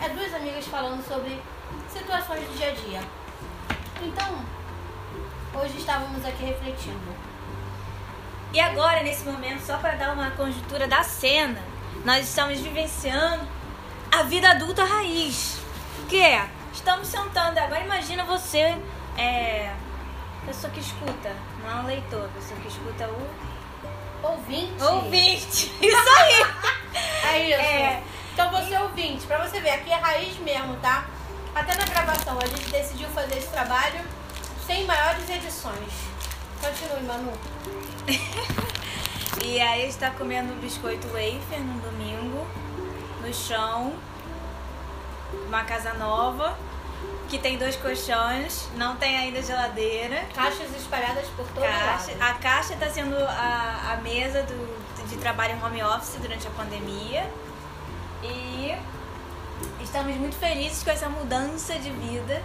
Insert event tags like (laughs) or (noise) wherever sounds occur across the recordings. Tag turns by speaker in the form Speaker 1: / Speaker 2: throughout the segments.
Speaker 1: é duas amigas falando sobre situações do dia a dia. Então, hoje estávamos aqui refletindo.
Speaker 2: E agora, nesse momento, só para dar uma conjuntura da cena, nós estamos vivenciando a vida adulta raiz. Que é, estamos sentando. Agora imagina você, é, pessoa que escuta, não é um leitor, pessoa que escuta o
Speaker 1: Ouvinte.
Speaker 2: ouvinte. (laughs) Isso aí.
Speaker 1: É isso.
Speaker 2: É.
Speaker 1: Então você ouvinte, pra você ver, aqui é raiz mesmo, tá? Até na gravação, a gente decidiu fazer esse trabalho sem maiores edições. Continue, Manu. (laughs)
Speaker 2: E aí está comendo biscoito wafer no domingo, no chão, uma casa nova, que tem dois colchões, não tem ainda geladeira.
Speaker 1: Caixas espalhadas por todo
Speaker 2: Caixa,
Speaker 1: lado.
Speaker 2: a caixa está sendo a, a mesa do, de trabalho em home office durante a pandemia. E estamos muito felizes com essa mudança de vida.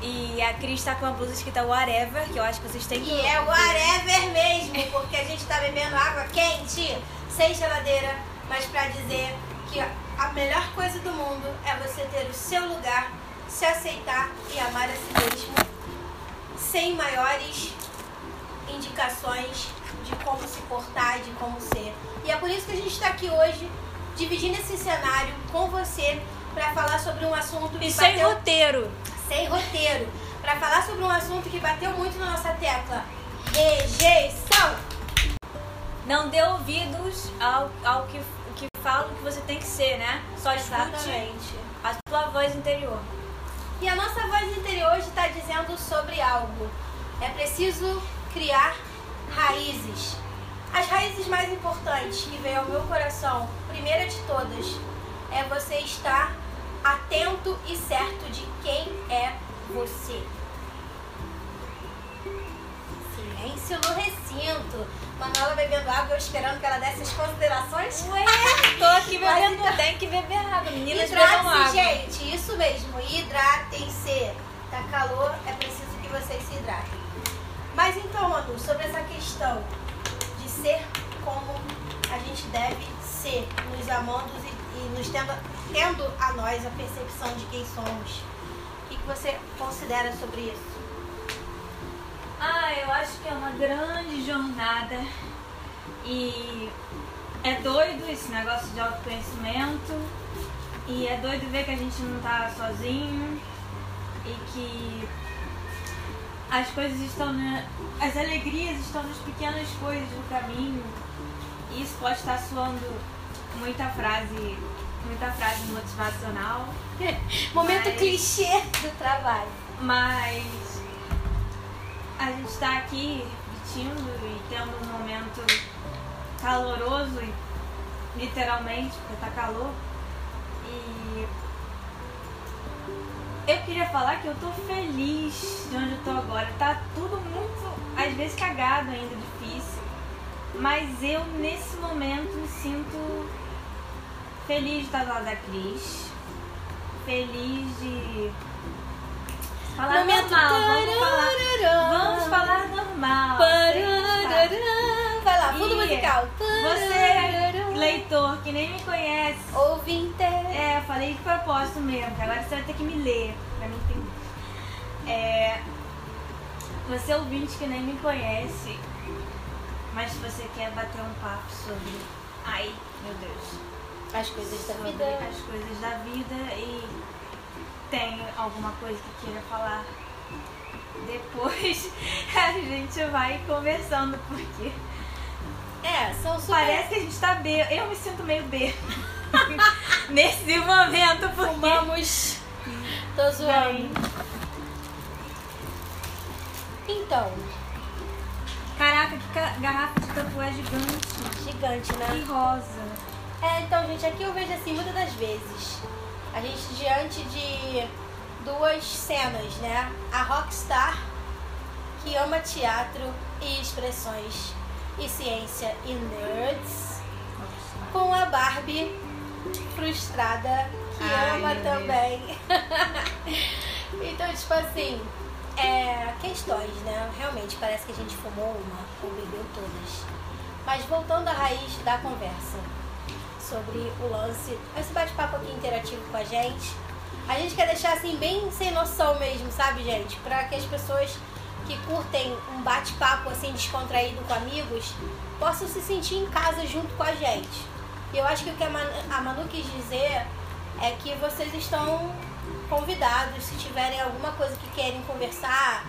Speaker 2: E a Cris está com uma blusa escrita Whatever, que eu acho que vocês têm que
Speaker 1: E é whatever mesmo, porque a gente tá bebendo água quente, sem geladeira, mas pra dizer que a melhor coisa do mundo é você ter o seu lugar, se aceitar e amar a si mesmo, sem maiores indicações de como se portar, de como ser. E é por isso que a gente está aqui hoje, dividindo esse cenário com você, para falar sobre um assunto que
Speaker 2: E sem
Speaker 1: bateu
Speaker 2: roteiro.
Speaker 1: sem roteiro, para falar sobre um assunto que bateu muito na nossa tecla: rejeição.
Speaker 2: Não dê ouvidos ao, ao que, que falam que você tem que ser, né? Só escute
Speaker 1: Exatamente.
Speaker 2: a sua voz interior.
Speaker 1: E a nossa voz interior hoje está dizendo sobre algo. É preciso criar raízes. As raízes mais importantes que veio ao meu coração, primeira de todas, é você estar atento e certo de quem é você. Silêncio no recinto. Manuela bebendo água, eu esperando que ela desse as considerações.
Speaker 2: Ué, tô aqui bebendo, tem que beber água. Meninas bebam água.
Speaker 1: gente. Isso mesmo. Hidratem-se. Tá calor, é preciso que vocês se hidratem. Mas então, Manu, sobre essa questão ser como a gente deve ser, nos amando e, e nos tendo, tendo a nós a percepção de quem somos. O que, que você considera sobre isso?
Speaker 2: Ah, eu acho que é uma grande jornada e é doido esse negócio de autoconhecimento e é doido ver que a gente não tá sozinho e que as coisas estão na, as alegrias estão nas pequenas coisas do caminho. E isso pode estar soando muita frase, muita frase motivacional, (laughs)
Speaker 1: Momento
Speaker 2: Mas-
Speaker 1: clichê do trabalho.
Speaker 2: mas a gente está aqui repetindo e tendo um momento caloroso, literalmente, porque tá calor. E eu queria falar que eu tô feliz de onde eu tô agora. Tá tudo muito, às vezes, cagado ainda, difícil. Mas eu, nesse momento, me sinto feliz de estar do lado da Cris. Feliz de falar
Speaker 1: Momento
Speaker 2: normal. Vamos falar, vamos falar normal.
Speaker 1: Pararará. Vai lá, fundo musical.
Speaker 2: Você, leitor, que nem me conhece,
Speaker 1: Ouvinte.
Speaker 2: é, falei de propósito mesmo, que agora você vai ter que me ler pra me entender. É, você ouvinte que nem me conhece, mas se você quer bater um papo sobre. Ai, meu Deus.
Speaker 1: As coisas da vida.
Speaker 2: as coisas da vida e tem alguma coisa que queira falar. Depois (laughs) a gente vai conversando, porque
Speaker 1: É, são super.
Speaker 2: Parece que a gente tá B. Eu me sinto meio B. (laughs) (laughs) Nesse momento, porque.
Speaker 1: Fumamos. Tô zoando. Então,
Speaker 2: Caraca, que garrafa de tapué gigante.
Speaker 1: gigante,
Speaker 2: E
Speaker 1: né?
Speaker 2: rosa.
Speaker 1: É, então, gente, aqui eu vejo assim, muitas das vezes, a gente diante de duas cenas, né? A rockstar, que ama teatro e expressões e ciência e nerds, com a Barbie frustrada, que
Speaker 2: Ai,
Speaker 1: ama também. (laughs) então, tipo assim, é, questões, né? Realmente parece que a gente fumou uma ou bebeu todas. Mas voltando à raiz da conversa. sobre o lance, esse bate-papo aqui interativo com a gente. A gente quer deixar assim bem sem noção mesmo, sabe, gente? Para que as pessoas que curtem um bate-papo assim descontraído com amigos possam se sentir em casa junto com a gente. Eu acho que o que a Manu, a Manu quis dizer é que vocês estão convidados, se tiverem alguma coisa que querem conversar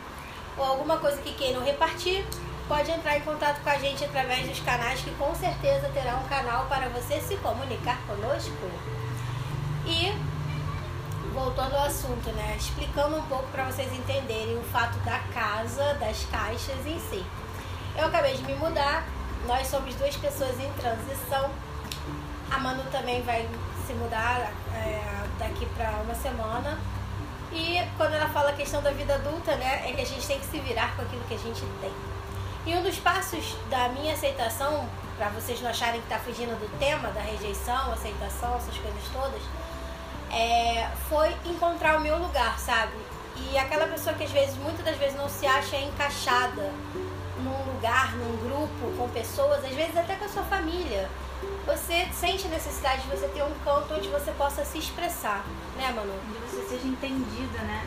Speaker 1: ou alguma coisa que queiram repartir, pode entrar em contato com a gente através dos canais que com certeza terá um canal para você se comunicar conosco. E voltando ao assunto, né? Explicando um pouco para vocês entenderem o fato da casa, das caixas em si. Eu acabei de me mudar, nós somos duas pessoas em transição. A Manu também vai se mudar é, daqui para uma semana. E quando ela fala a questão da vida adulta, né, é que a gente tem que se virar com aquilo que a gente tem. E um dos passos da minha aceitação, para vocês não acharem que está fugindo do tema da rejeição, aceitação, essas coisas todas, é, foi encontrar o meu lugar, sabe? E aquela pessoa que às vezes, muitas das vezes, não se acha encaixada num lugar, num grupo, com pessoas, às vezes até com a sua família. Você sente a necessidade de você ter um canto onde você possa se expressar, né, Manu?
Speaker 2: Onde você seja entendida, né?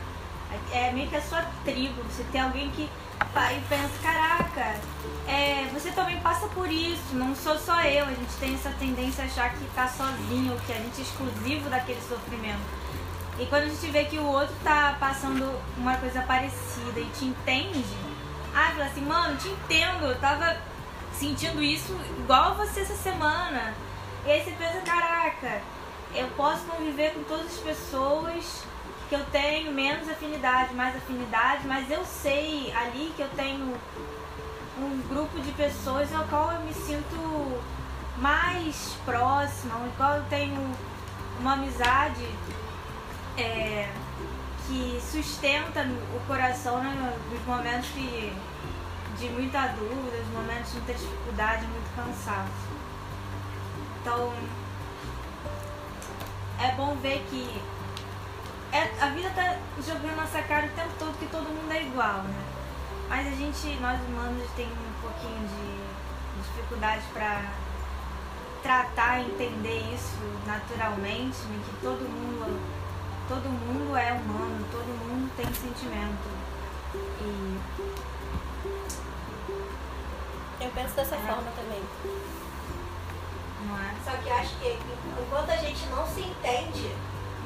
Speaker 2: É meio que a sua tribo, você tem alguém que e pensa, caraca, é, você também passa por isso, não sou só eu, a gente tem essa tendência a achar que tá sozinho, que a gente é exclusivo daquele sofrimento. E quando a gente vê que o outro tá passando uma coisa parecida e te entende, ah, fala assim, mano, te entendo, eu tava sentindo isso igual você essa semana. E aí você pensa, caraca, eu posso conviver com todas as pessoas que eu tenho menos afinidade, mais afinidade, mas eu sei ali que eu tenho um grupo de pessoas ao qual eu me sinto mais próxima, ao qual eu tenho uma amizade é, que sustenta o coração né, nos momentos que, de muita dúvida, nos momentos de muita dificuldade, muito cansaço. Então, é bom ver que é, a vida tá jogando nossa cara o tempo todo que todo mundo é igual, né? Mas a gente, nós humanos, tem um pouquinho de dificuldade para tratar, entender isso naturalmente, né? que todo mundo, todo mundo é humano, todo mundo tem sentimento. E
Speaker 1: eu penso dessa é. forma também.
Speaker 2: Não é?
Speaker 1: Só que acho que enquanto a gente não se entende,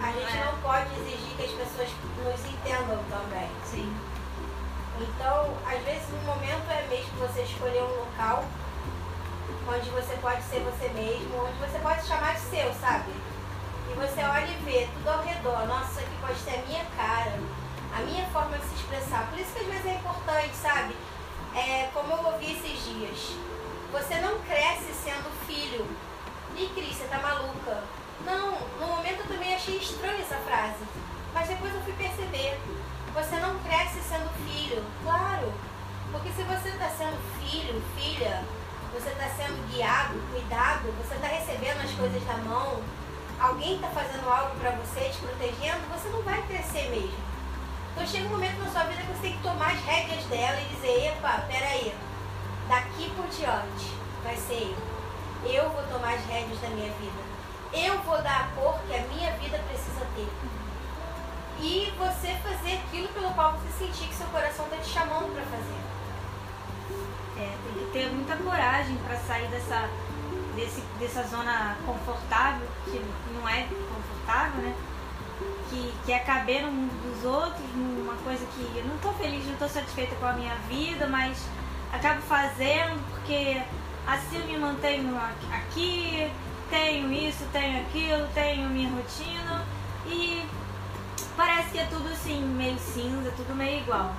Speaker 1: a gente não pode exigir que as pessoas nos entendam também.
Speaker 2: Sim.
Speaker 1: Então, às vezes, no momento é mesmo você escolher um local onde você pode ser você mesmo, onde você pode chamar de seu, sabe? E você olha e vê tudo ao redor. Nossa, isso aqui pode ser a minha cara, a minha forma de se expressar. Por isso que às vezes é importante, sabe? É, como eu ouvi esses dias, você não cresce sendo filho. E Cris, você tá maluca? Não, também achei estranha essa frase. Mas depois eu fui perceber. Você não cresce sendo filho. Claro. Porque se você está sendo filho, filha, você está sendo guiado, cuidado, você está recebendo as coisas da mão, alguém está fazendo algo para você, te protegendo, você não vai crescer mesmo. Então chega um momento na sua vida que você tem que tomar as rédeas dela e dizer, epa, peraí, daqui por diante vai ser eu. Eu vou tomar as rédeas da minha vida eu vou dar a cor que a minha vida precisa ter. E você fazer aquilo pelo qual você sentir que seu coração está te chamando para fazer.
Speaker 2: É, tem que ter muita coragem para sair dessa, desse, dessa zona confortável, que não é confortável, né? Que, que é caber no mundo dos outros, numa coisa que eu não estou feliz, não estou satisfeita com a minha vida, mas acabo fazendo porque assim eu me mantenho aqui, tenho isso, tenho aquilo, tenho minha rotina e parece que é tudo assim, meio cinza, tudo meio igual.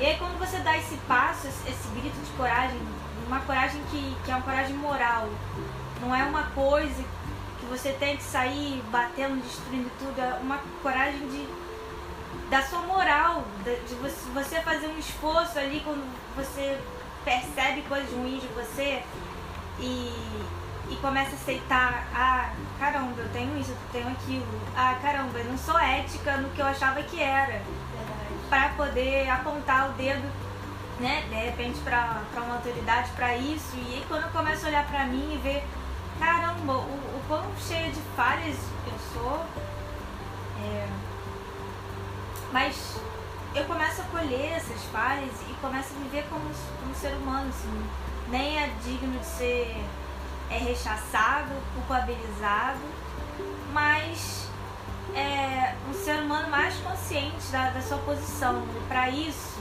Speaker 2: E aí quando você dá esse passo, esse, grito de coragem, uma coragem que, que é uma coragem moral, não é uma coisa que você tem que sair batendo, destruindo tudo, é uma coragem de da sua moral, de você, fazer um esforço ali quando você percebe coisas ruins de você e, e começa a aceitar, ah, caramba, eu tenho isso, eu tenho aquilo, ah, caramba, eu não sou ética no que eu achava que era. Para poder apontar o dedo, né, de repente para uma autoridade para isso. E aí quando eu começo a olhar para mim e ver, caramba, o, o quão cheio de falhas eu sou. É, mas eu começo a colher essas falhas e começo a viver como, como ser humano, assim. Nem é digno de ser é rechaçado, culpabilizado, mas é um ser humano mais consciente da, da sua posição. Para isso,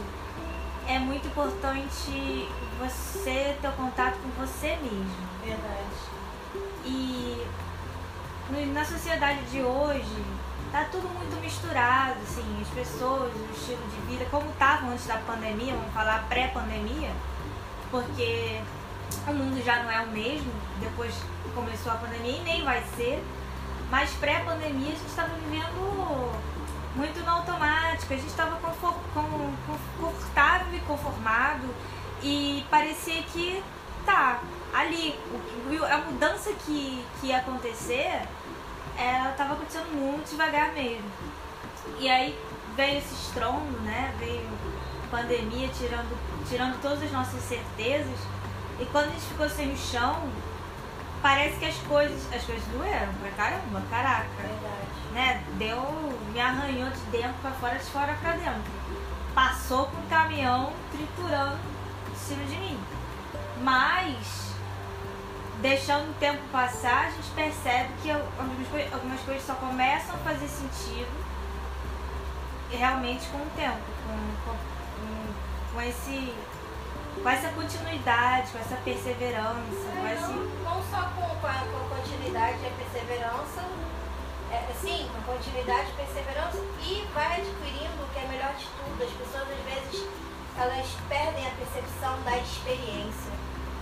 Speaker 2: é muito importante você ter o contato com você mesmo.
Speaker 1: Verdade.
Speaker 2: E na sociedade de hoje, tá tudo muito misturado, assim, as pessoas, o estilo de vida, como estavam antes da pandemia, vamos falar pré-pandemia, porque o mundo já não é o mesmo, depois que começou a pandemia e nem vai ser, mas pré-pandemia a gente estava vivendo muito no automático, a gente estava confortável e conformado e parecia que tá ali, a mudança que, que ia acontecer ela estava acontecendo muito devagar mesmo. E aí veio esse estrondo, né? Veio pandemia tirando, tirando todas as nossas certezas. E quando a gente ficou sem o chão, parece que as coisas, as coisas doeram pra caramba, caraca.
Speaker 1: Verdade.
Speaker 2: Né? Deu, me arranhou de dentro pra fora, de fora pra dentro. Passou com o caminhão triturando em cima de mim. Mas deixando o tempo passar, a gente percebe que algumas coisas, algumas coisas só começam a fazer sentido realmente com o tempo, com, com, com esse com essa continuidade, com essa perseverança.
Speaker 1: É, com esse... não, não só com, com, a, com a continuidade e a perseverança, é, sim, com continuidade e perseverança, e vai adquirindo o que é melhor de tudo. As pessoas às vezes elas perdem a percepção da experiência.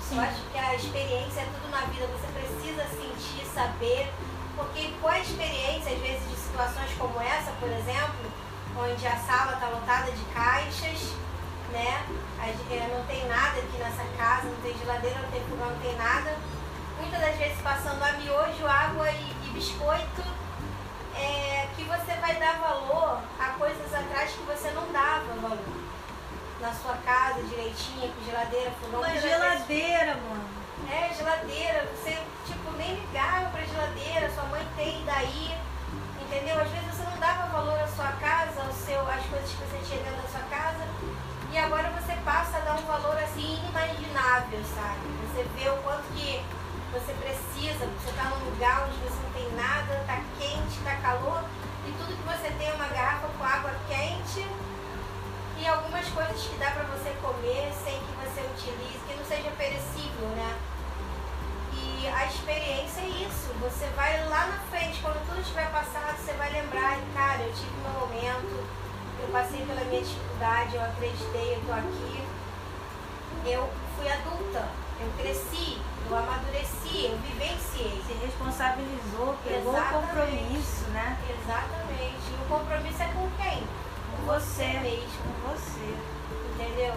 Speaker 1: Sim. Eu acho que a experiência é tudo na vida. Você precisa sentir, saber, porque com a experiência, às vezes, de situações como essa, por exemplo, onde a sala está lotada de caixas, né? Eh, não tem nada aqui nessa casa, não tem geladeira, não tem fogão, não tem nada. Muitas das vezes passando a miojo, água e, e biscoito, é, que você vai dar valor a coisas atrás que você não dava valor na sua casa direitinho, com geladeira, fogão.
Speaker 2: Uma geladeira, mano.
Speaker 1: É, geladeira. Você, tipo, nem ligava pra geladeira, sua mãe tem daí. Entendeu? Às vezes você não dava valor à sua casa, ao seu, às coisas que você tinha dentro da sua casa. E agora você passa a dar um valor assim inimaginável, sabe? Você vê o quanto que você precisa, você está num lugar onde você não tem nada, tá quente, tá calor, e tudo que você tem é uma garrafa com água quente e algumas coisas que dá para você comer sem que você utilize, que não seja perecível, né? E a experiência é isso. Você vai lá na frente, quando tudo estiver passado, você vai lembrar, cara, eu tive meu momento, eu passei pela minha dificuldade, eu acreditei, eu tô aqui. Eu fui adulta, eu cresci, eu amadureci, eu vivenciei.
Speaker 2: Se responsabilizou, pegou o compromisso, né?
Speaker 1: Exatamente. E o compromisso é com quem? você mesmo, você, entendeu?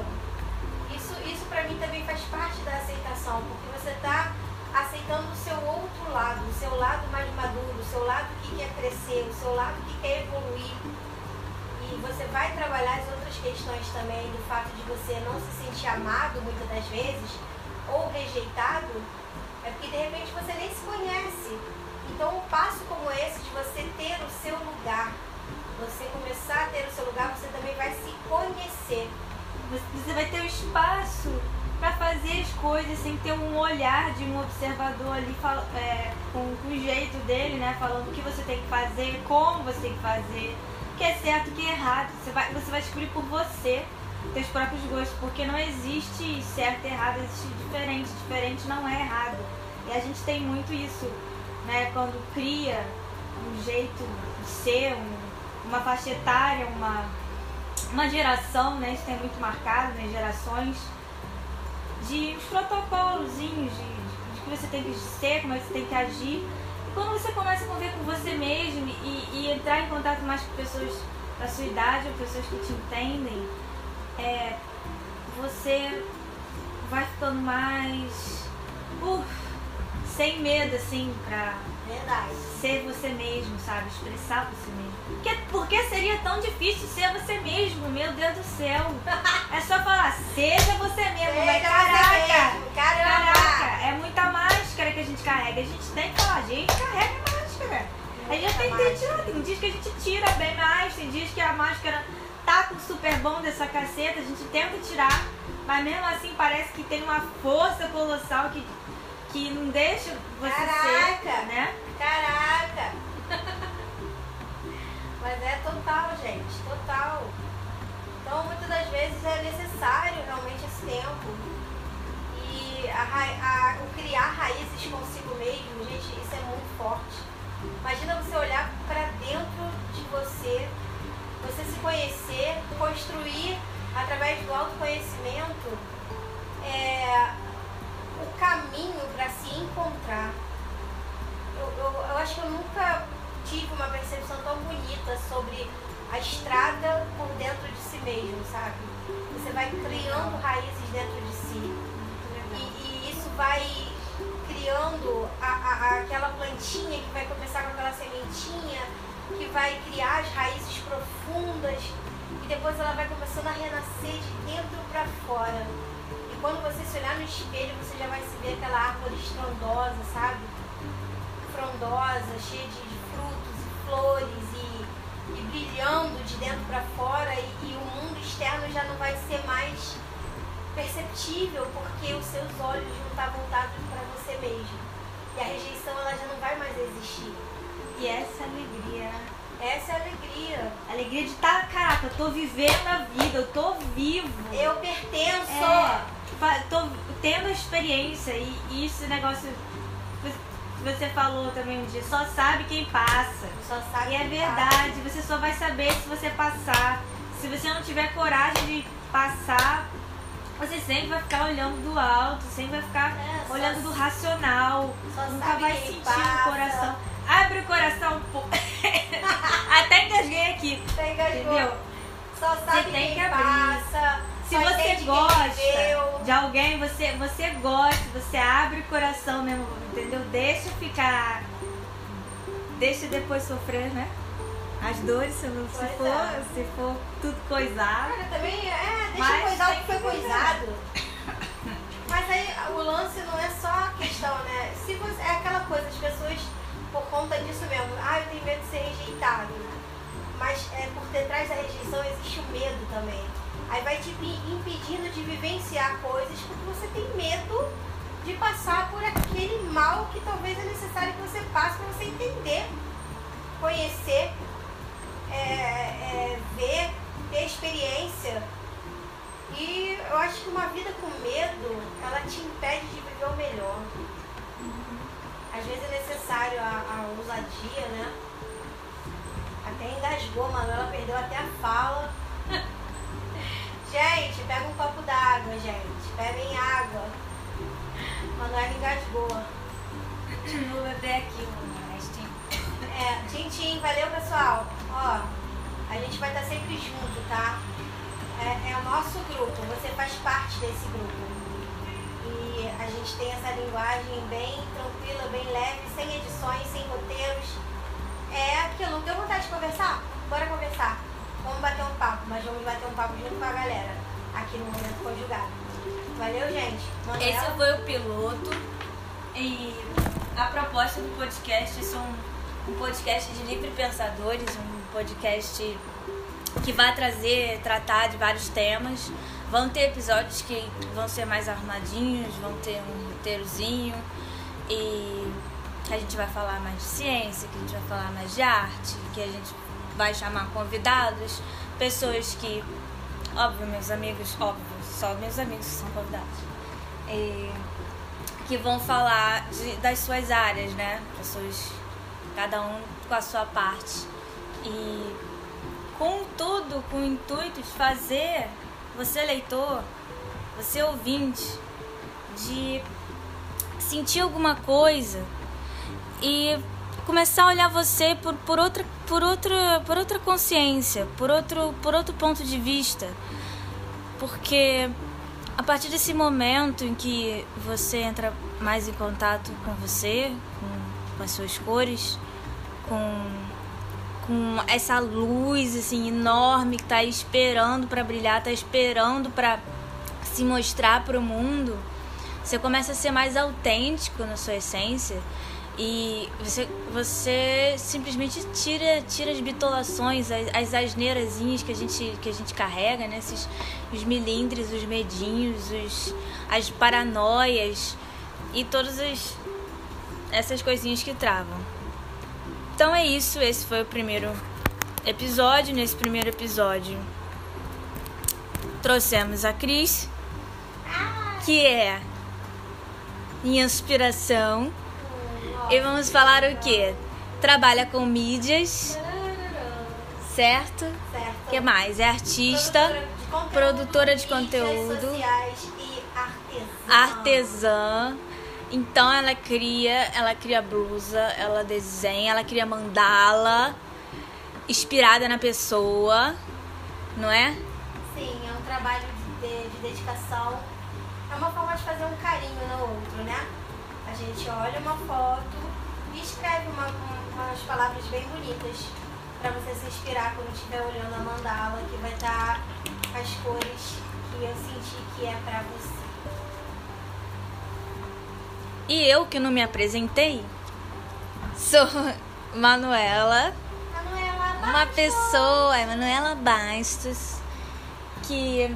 Speaker 1: Isso, isso para mim também faz parte da aceitação, porque você está aceitando o seu outro lado, o seu lado mais maduro, o seu lado que quer crescer, o seu lado que quer evoluir. E você vai trabalhar as outras questões também do fato de você não se sentir amado muitas das vezes, ou rejeitado, é porque de repente você nem se conhece. Então um passo como esse de você ter o seu lugar, você começar a ter o seu lugar, você também vai se conhecer.
Speaker 2: Você vai ter o espaço para fazer as coisas sem ter um olhar de um observador ali é, com, com o jeito dele, né? Falando o que você tem que fazer, como você tem que fazer, o que é certo, o que é errado. Você vai, você vai descobrir por você teus próprios gostos, porque não existe certo e errado, existe diferente. Diferente não é errado. E a gente tem muito isso, né? Quando cria um jeito de ser, um uma faixa etária, uma, uma geração, né? Isso tem muito marcado, né? Gerações de uns protocolozinhos de, de, que você tem que ser, como você tem que agir. Quando você começa a conviver com você mesmo e, e entrar em contato mais com pessoas da sua idade ou pessoas que te entendem, é, você vai ficando mais. Uh, sem medo, assim, pra
Speaker 1: Verdade.
Speaker 2: ser você mesmo, sabe? Expressar você mesmo. Porque, porque seria tão difícil ser você mesmo, meu Deus do céu. É só falar, seja você mesmo,
Speaker 1: seja
Speaker 2: Caraca!
Speaker 1: Mesmo. Caramba!
Speaker 2: Caraca! É muita máscara que a gente carrega. A gente tem que falar, a gente carrega a máscara. A gente tem que tirar. Tem dias que a gente tira bem mais, tem dias que a máscara tá com super bom dessa caceta, a gente tenta tirar, mas mesmo assim parece que tem uma força colossal que, que não deixa você
Speaker 1: Caraca.
Speaker 2: ser, né?
Speaker 1: Caraca! Mas é total, gente, total. Então, muitas das vezes é necessário realmente esse tempo. A, a- o criar raízes consigo mesmo, gente, isso é muito forte. Imagina você olhar para dentro de você, você se conhecer, construir através do autoconhecimento é, o caminho para se encontrar. Eu, eu, eu acho que eu nunca tive uma percepção tão bonita sobre a estrada por dentro de si mesmo, sabe? Você vai criando raízes dentro de si. E, e isso vai criando a, a- aquela plantinha que vai começar com aquela sementinha, que vai criar as raízes profundas e depois ela vai começando a renascer de dentro para fora. E quando você se olhar no espelho, você já vai se ver aquela árvore estrondosa, sabe? Frondosa, cheia de, de frutos e flores e, e brilhando de dentro para fora e, e o mundo externo já não vai ser mais perceptível porque os seus olhos vão estar voltados para você mesmo. E a rejeição ela já não vai mais existir.
Speaker 2: E essa alegria, né?
Speaker 1: Essa é a alegria.
Speaker 2: A alegria de estar, caraca, eu tô vivendo a vida, eu tô vivo.
Speaker 1: Eu pertenço.
Speaker 2: É, tô tendo a experiência e, e esse negócio que você falou também um dia, só sabe quem passa.
Speaker 1: Só sabe
Speaker 2: E é verdade, você só vai saber se você passar. Se você não tiver coragem de passar, você sempre vai ficar olhando do alto, sempre vai ficar
Speaker 1: É,
Speaker 2: olhando do racional, nunca vai sentir
Speaker 1: passa.
Speaker 2: o coração. Abre o coração um pouco. (laughs) Até engasguei aqui.
Speaker 1: Você engasgou.
Speaker 2: Entendeu?
Speaker 1: Só sabe
Speaker 2: tem
Speaker 1: quem
Speaker 2: que abrir.
Speaker 1: passa.
Speaker 2: Se você gosta de alguém, você, você gosta, você abre o coração mesmo, entendeu? Deixa ficar. Deixa depois sofrer, né? As dores, se, não, se, for,
Speaker 1: é.
Speaker 2: se for tudo coisado.
Speaker 1: Cara, também é, deixa
Speaker 2: Mas
Speaker 1: coisar o que foi coisado. Mas aí o lance não é só a questão, né? Se você, é aquela coisa, as pessoas, por conta disso mesmo, ah, eu tenho medo de ser rejeitado. Mas é, por detrás da rejeição existe o medo também. Aí vai te impe- impedindo de vivenciar coisas porque você tem medo de passar por aquele mal que talvez é necessário que você passe para você entender, conhecer, é, é, ver, ter experiência. E eu acho que uma vida com medo, ela te impede de viver o melhor. Às vezes é necessário a, a ousadia, né? Até engasgou, Manuela perdeu até a fala. (laughs) gente, pega um copo d'água, gente. Bebem água. Manuela engasgou.
Speaker 2: Vou beber aqui restinho.
Speaker 1: É, Tintim, valeu pessoal. Ó, a gente vai estar sempre junto, tá? É, é o nosso grupo, você faz parte desse grupo. E a gente tem essa linguagem bem tranquila, bem leve, sem edições, sem roteiros. É aquilo, deu vontade de conversar? Bora conversar. Vamos bater um papo, mas vamos bater um papo junto com a galera, aqui no Momento Conjugado. Valeu, gente. Manuela?
Speaker 2: Esse foi o piloto. E a proposta do podcast é um, um podcast de livre pensadores, um podcast que vai trazer, tratar de vários temas. Vão ter episódios que vão ser mais arrumadinhos, vão ter um roteirozinho e que a gente vai falar mais de ciência, que a gente vai falar mais de arte, que a gente vai chamar convidados, pessoas que, óbvio, meus amigos, óbvio, só meus amigos são convidados. E que vão falar de- das suas áreas, né? Pessoas, cada um com a sua parte. E com tudo, com o intuito de fazer você leitor, você ouvinte, de sentir alguma coisa e começar a olhar você por, por outra por outra por outra consciência, por outro por outro ponto de vista. Porque a partir desse momento em que você entra mais em contato com você, com, com as suas cores, com, com essa luz assim enorme que tá aí esperando para brilhar, tá esperando para se mostrar para o mundo, Você começa a ser mais autêntico na sua essência e você, você simplesmente tira, tira as bitolações, as, as asneirazinhas que a gente, que a gente carrega, né? Esses, os milindres, os medinhos, os, as paranoias e todas as, essas coisinhas que travam. Então é isso, esse foi o primeiro episódio. Nesse primeiro episódio trouxemos a Cris, que é inspiração e vamos falar o que? Trabalha com mídias. Certo?
Speaker 1: Certo.
Speaker 2: O que mais? É artista, produtora de conteúdo,
Speaker 1: sociais e artesã.
Speaker 2: artesã. Então ela cria, ela cria blusa, ela desenha, ela cria mandala, inspirada na pessoa, não é?
Speaker 1: Sim, é um trabalho de, de- de dedicação. É uma forma de fazer um carinho no outro, né? A gente olha uma foto e escreve uma- um- umas palavras bem bonitas pra você se inspirar quando estiver olhando a mandala, que vai estar as cores que eu senti que é pra você.
Speaker 2: E eu que não me apresentei, sou Manuela,
Speaker 1: Manuela,
Speaker 2: uma
Speaker 1: Bastos.
Speaker 2: pessoa, a Manuela Bastos, que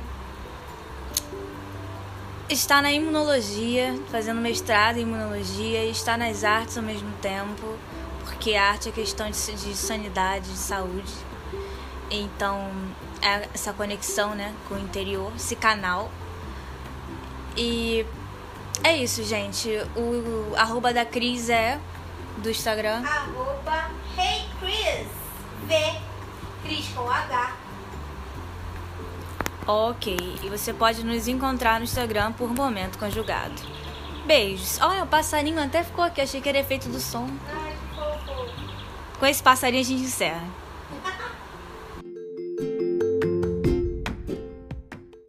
Speaker 2: está na imunologia, fazendo mestrado em imunologia e está nas artes ao mesmo tempo, porque arte é questão de, de sanidade, de saúde. Então, é essa conexão né, com o interior, esse canal. E é isso, gente. O, o arroba da Cris é do Instagram.
Speaker 1: Arroba Hey Chris. V. Cris com H.
Speaker 2: Ok, e você pode nos encontrar no Instagram por Momento Conjugado. Beijos. Olha, o passarinho até ficou aqui, achei que era efeito do som.
Speaker 1: Ai, que fofo.
Speaker 2: Com esse passarinho a gente encerra.